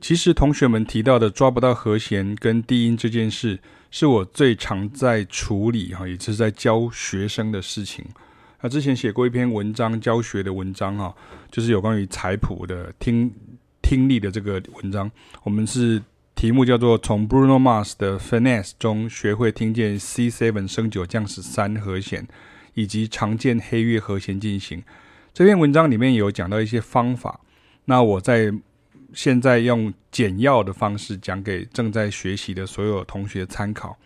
其实同学们提到的抓不到和弦跟低音这件事，是我最常在处理哈，也是在教学生的事情。那之前写过一篇文章，教学的文章哈，就是有关于彩谱的听听力的这个文章。我们是题目叫做《从 Bruno Mars 的 Finesse》中学会听见 C7 升九降十三和弦，以及常见黑月和弦进行。这篇文章里面有讲到一些方法。那我在现在用简要的方式讲给正在学习的所有同学参考。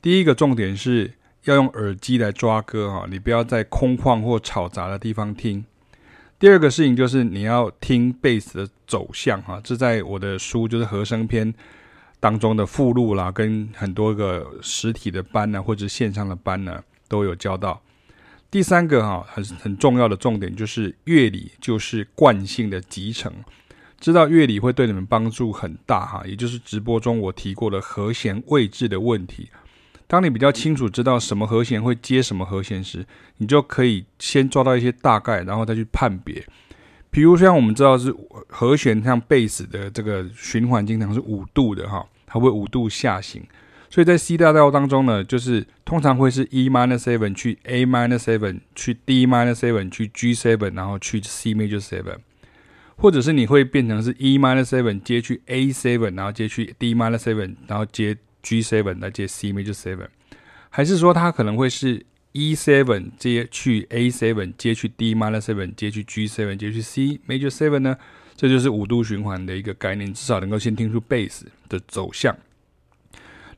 第一个重点是要用耳机来抓歌哈，你不要在空旷或吵杂的地方听。第二个事情就是你要听贝斯的走向哈，这在我的书就是和声篇当中的附录啦，跟很多个实体的班呢，或者线上的班呢都有教到。第三个哈很很重要的重点就是乐理就是惯性的集成。知道乐理会对你们帮助很大哈，也就是直播中我提过的和弦位置的问题。当你比较清楚知道什么和弦会接什么和弦时，你就可以先抓到一些大概，然后再去判别。比如像我们知道是和弦，像贝斯的这个循环经常是五度的哈，它会五度下行。所以在 C 大调当中呢，就是通常会是 E minus seven 去 A minus seven 去 D minus seven 去 G seven，然后去 C major seven。或者是你会变成是 E minus seven 接去 A seven，然后接去 D minus seven，然后接 G seven 来接 C major seven，还是说它可能会是 E seven 接去 A seven，接去 D minus seven，接去 G seven，接去 C major seven 呢？这就是五度循环的一个概念，至少能够先听出 bass 的走向，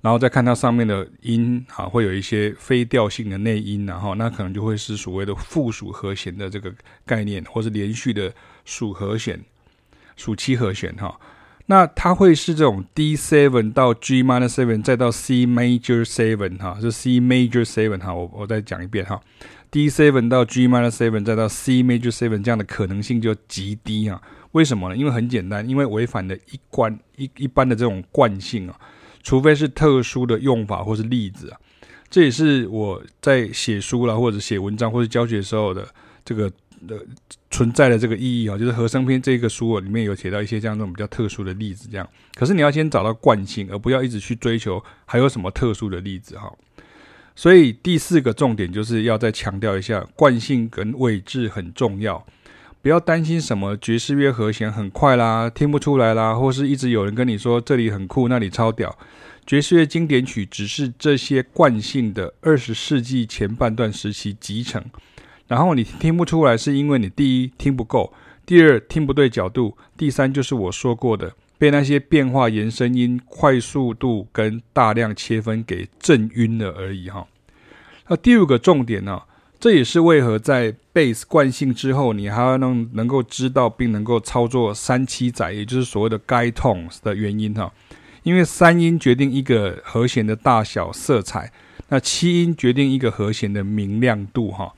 然后再看它上面的音啊，会有一些非调性的内音，然后那可能就会是所谓的附属和弦的这个概念，或是连续的。属和弦，属七和弦哈，那它会是这种 D seven 到 G minor seven 再到 C major seven 哈，是 C major seven 哈，我我再讲一遍哈，D seven 到 G minor seven 再到 C major seven 这样的可能性就极低啊。为什么呢？因为很简单，因为违反了一贯一一般的这种惯性啊，除非是特殊的用法或是例子啊，这也是我在写书啦或者写文章或者教学时候的这个。呃存在的这个意义啊，就是和声篇这个书里面有写到一些这样这种比较特殊的例子，这样。可是你要先找到惯性，而不要一直去追求还有什么特殊的例子哈。所以第四个重点就是要再强调一下，惯性跟位置很重要。不要担心什么爵士乐和弦很快啦，听不出来啦，或是一直有人跟你说这里很酷，那里超屌。爵士乐经典曲只是这些惯性的二十世纪前半段时期集成。然后你听不出来，是因为你第一听不够，第二听不对角度，第三就是我说过的，被那些变化延伸音快速度跟大量切分给震晕了而已哈。那第五个重点呢，这也是为何在 base 惯性之后，你还要能能够知道并能够操作三七仔，也就是所谓的 guy tones 的原因哈。因为三音决定一个和弦的大小色彩，那七音决定一个和弦的明亮度哈。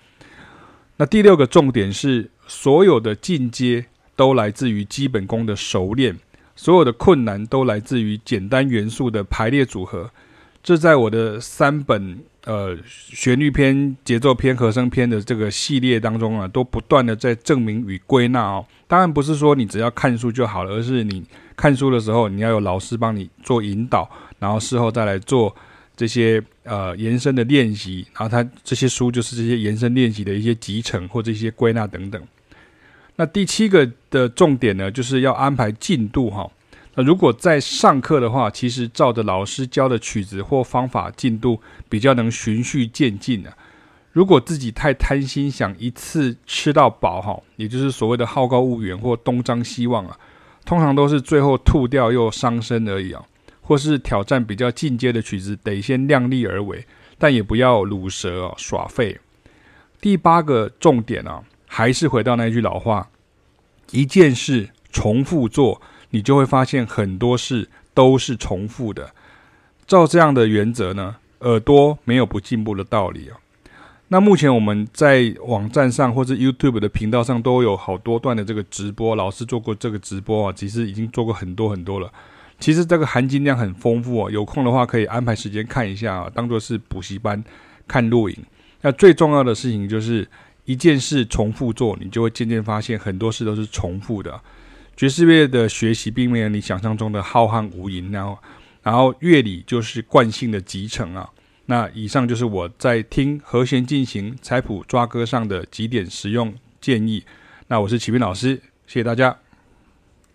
那第六个重点是，所有的进阶都来自于基本功的熟练，所有的困难都来自于简单元素的排列组合。这在我的三本呃旋律篇、节奏篇、和声篇的这个系列当中啊，都不断的在证明与归纳哦。当然不是说你只要看书就好了，而是你看书的时候，你要有老师帮你做引导，然后事后再来做。这些呃延伸的练习，然后它这些书就是这些延伸练习的一些集成或者一些归纳等等。那第七个的重点呢，就是要安排进度哈。如果在上课的话，其实照着老师教的曲子或方法进度，比较能循序渐进的。如果自己太贪心，想一次吃到饱哈，也就是所谓的好高骛远或东张西望啊，通常都是最后吐掉又伤身而已啊。或是挑战比较进阶的曲子，得先量力而为，但也不要鲁蛇哦，耍废。第八个重点啊，还是回到那句老话：一件事重复做，你就会发现很多事都是重复的。照这样的原则呢，耳朵没有不进步的道理啊。那目前我们在网站上或者 YouTube 的频道上都有好多段的这个直播，老师做过这个直播啊，其实已经做过很多很多了。其实这个含金量很丰富哦，有空的话可以安排时间看一下啊，当做是补习班看录影。那最重要的事情就是一件事重复做，你就会渐渐发现很多事都是重复的。爵士乐的学习并没有你想象中的浩瀚无垠，然后，然后乐理就是惯性的集成啊。那以上就是我在听和弦进行、采谱抓歌上的几点实用建议。那我是启斌老师，谢谢大家。